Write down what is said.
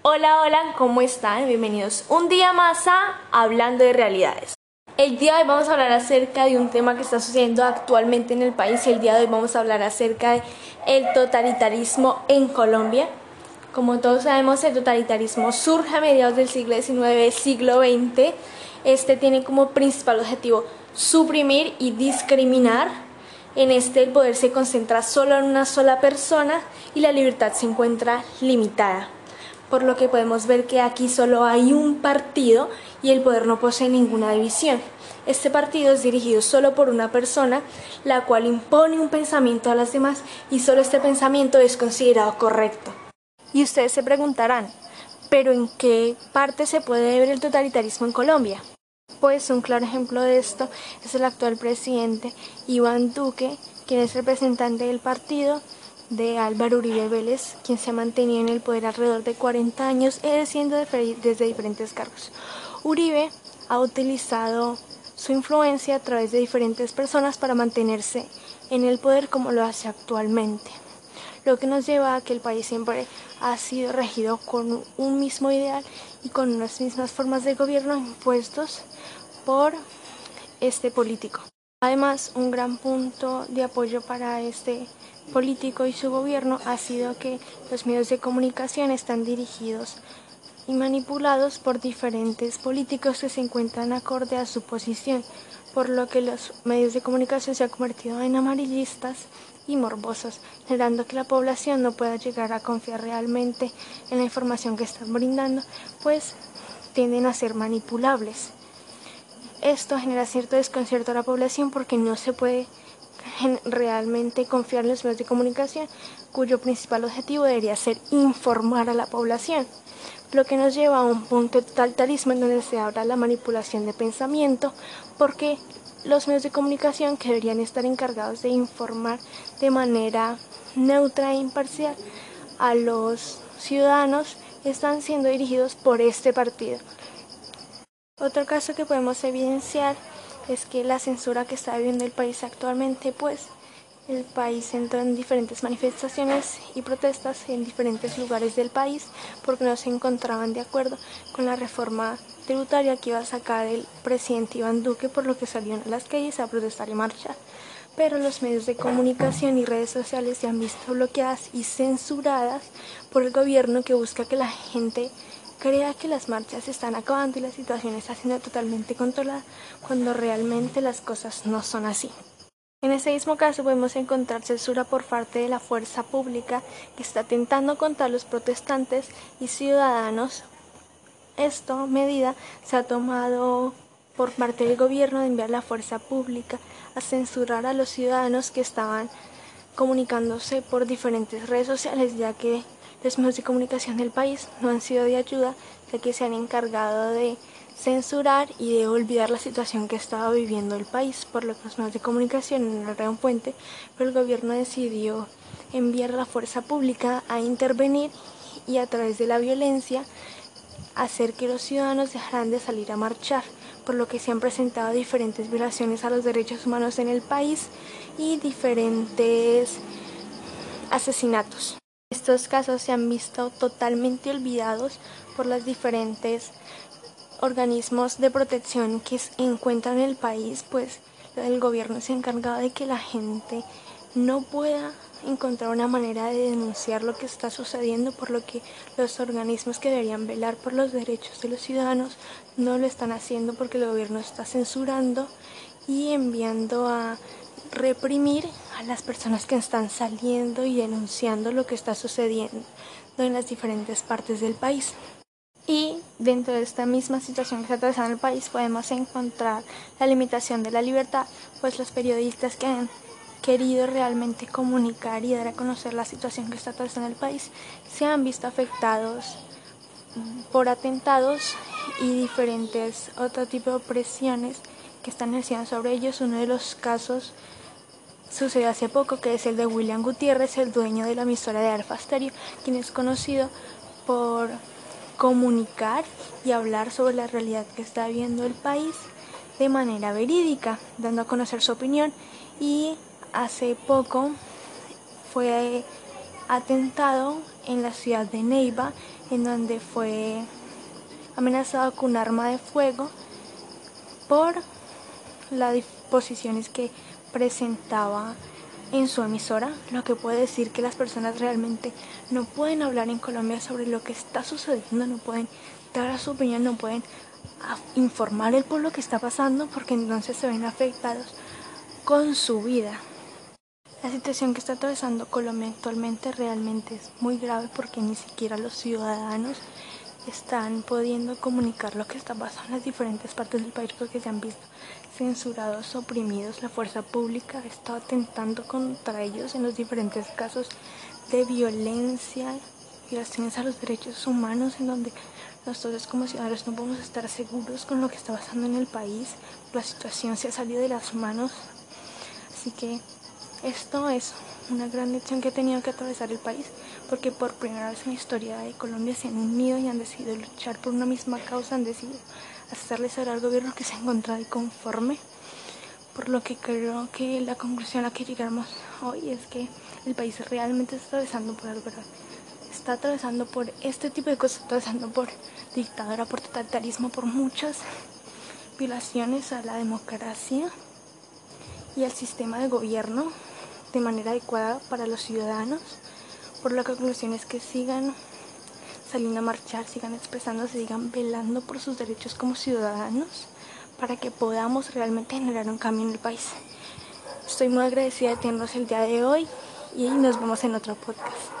Hola, hola, ¿cómo están? Bienvenidos un día más a Hablando de Realidades. El día de hoy vamos a hablar acerca de un tema que está sucediendo actualmente en el país y el día de hoy vamos a hablar acerca de el totalitarismo en Colombia. Como todos sabemos, el totalitarismo surge a mediados del siglo XIX, siglo XX. Este tiene como principal objetivo suprimir y discriminar. En este el poder se concentra solo en una sola persona y la libertad se encuentra limitada. Por lo que podemos ver que aquí solo hay un partido y el poder no posee ninguna división. Este partido es dirigido solo por una persona, la cual impone un pensamiento a las demás y solo este pensamiento es considerado correcto. Y ustedes se preguntarán, ¿pero en qué parte se puede ver el totalitarismo en Colombia? Pues un claro ejemplo de esto es el actual presidente Iván Duque, quien es representante del partido de Álvaro Uribe Vélez, quien se ha mantenido en el poder alrededor de 40 años, ejerciendo desde diferentes cargos. Uribe ha utilizado su influencia a través de diferentes personas para mantenerse en el poder como lo hace actualmente lo que nos lleva a que el país siempre ha sido regido con un mismo ideal y con unas mismas formas de gobierno impuestos por este político. Además, un gran punto de apoyo para este político y su gobierno ha sido que los medios de comunicación están dirigidos y manipulados por diferentes políticos que se encuentran acorde a su posición, por lo que los medios de comunicación se han convertido en amarillistas y morbosos, generando que la población no pueda llegar a confiar realmente en la información que están brindando, pues tienden a ser manipulables. Esto genera cierto desconcierto a la población porque no se puede realmente confiar en los medios de comunicación, cuyo principal objetivo debería ser informar a la población, lo que nos lleva a un punto de totalitarismo en donde se habla la manipulación de pensamiento, porque los medios de comunicación que deberían estar encargados de informar de manera neutra e imparcial a los ciudadanos están siendo dirigidos por este partido. Otro caso que podemos evidenciar es que la censura que está viviendo el país actualmente, pues el país entró en diferentes manifestaciones y protestas en diferentes lugares del país porque no se encontraban de acuerdo con la reforma tributaria que iba a sacar el presidente Iván Duque, por lo que salieron a las calles a protestar y marchar. Pero los medios de comunicación y redes sociales se han visto bloqueadas y censuradas por el gobierno que busca que la gente crea que las marchas están acabando y la situación está siendo totalmente controlada cuando realmente las cosas no son así. En ese mismo caso podemos encontrar censura por parte de la fuerza pública que está atentando contra los protestantes y ciudadanos. Esta medida se ha tomado por parte del gobierno de enviar la fuerza pública a censurar a los ciudadanos que estaban comunicándose por diferentes redes sociales, ya que los medios de comunicación del país no han sido de ayuda, ya que se han encargado de censurar y de olvidar la situación que estaba viviendo el país, por los medios de comunicación en el gran fuente, pero el gobierno decidió enviar la fuerza pública a intervenir y a través de la violencia hacer que los ciudadanos dejaran de salir a marchar, por lo que se han presentado diferentes violaciones a los derechos humanos en el país y diferentes asesinatos. Estos casos se han visto totalmente olvidados por las diferentes organismos de protección que se encuentran en el país, pues el gobierno se ha encargado de que la gente no pueda encontrar una manera de denunciar lo que está sucediendo, por lo que los organismos que deberían velar por los derechos de los ciudadanos no lo están haciendo porque el gobierno está censurando y enviando a reprimir a las personas que están saliendo y denunciando lo que está sucediendo en las diferentes partes del país. Y dentro de esta misma situación que está atravesando el país podemos encontrar la limitación de la libertad, pues los periodistas que han querido realmente comunicar y dar a conocer la situación que está atravesando el país se han visto afectados por atentados y diferentes otro tipo de opresiones que están ejerciendo sobre ellos. Uno de los casos sucedió hace poco, que es el de William Gutiérrez, el dueño de la emisora de Alfa Stereo, quien es conocido por comunicar y hablar sobre la realidad que está viviendo el país de manera verídica, dando a conocer su opinión. Y hace poco fue atentado en la ciudad de Neiva, en donde fue amenazado con un arma de fuego por las disposiciones que presentaba en su emisora, lo que puede decir que las personas realmente no pueden hablar en Colombia sobre lo que está sucediendo, no pueden dar su opinión, no pueden informar el pueblo que está pasando porque entonces se ven afectados con su vida. La situación que está atravesando Colombia actualmente realmente es muy grave porque ni siquiera los ciudadanos están pudiendo comunicar lo que está pasando en las diferentes partes del país porque se han visto censurados, oprimidos. La fuerza pública está atentando contra ellos en los diferentes casos de violencia, violaciones a los derechos humanos en donde nosotros como ciudadanos no podemos estar seguros con lo que está pasando en el país. La situación se ha salido de las manos. Así que esto es una gran lección que ha tenido que atravesar el país, porque por primera vez en la historia de Colombia se han unido y han decidido luchar por una misma causa, han decidido hacerle saber al gobierno que se ha encontrado conforme. Por lo que creo que la conclusión a que llegamos hoy es que el país realmente está atravesando por algo Está atravesando por este tipo de cosas, está atravesando por dictadura, por totalitarismo, por muchas violaciones a la democracia y al sistema de gobierno de manera adecuada para los ciudadanos, por la conclusión es que sigan saliendo a marchar, sigan expresándose, sigan velando por sus derechos como ciudadanos para que podamos realmente generar un cambio en el país. Estoy muy agradecida de tenerlos el día de hoy y nos vemos en otro podcast.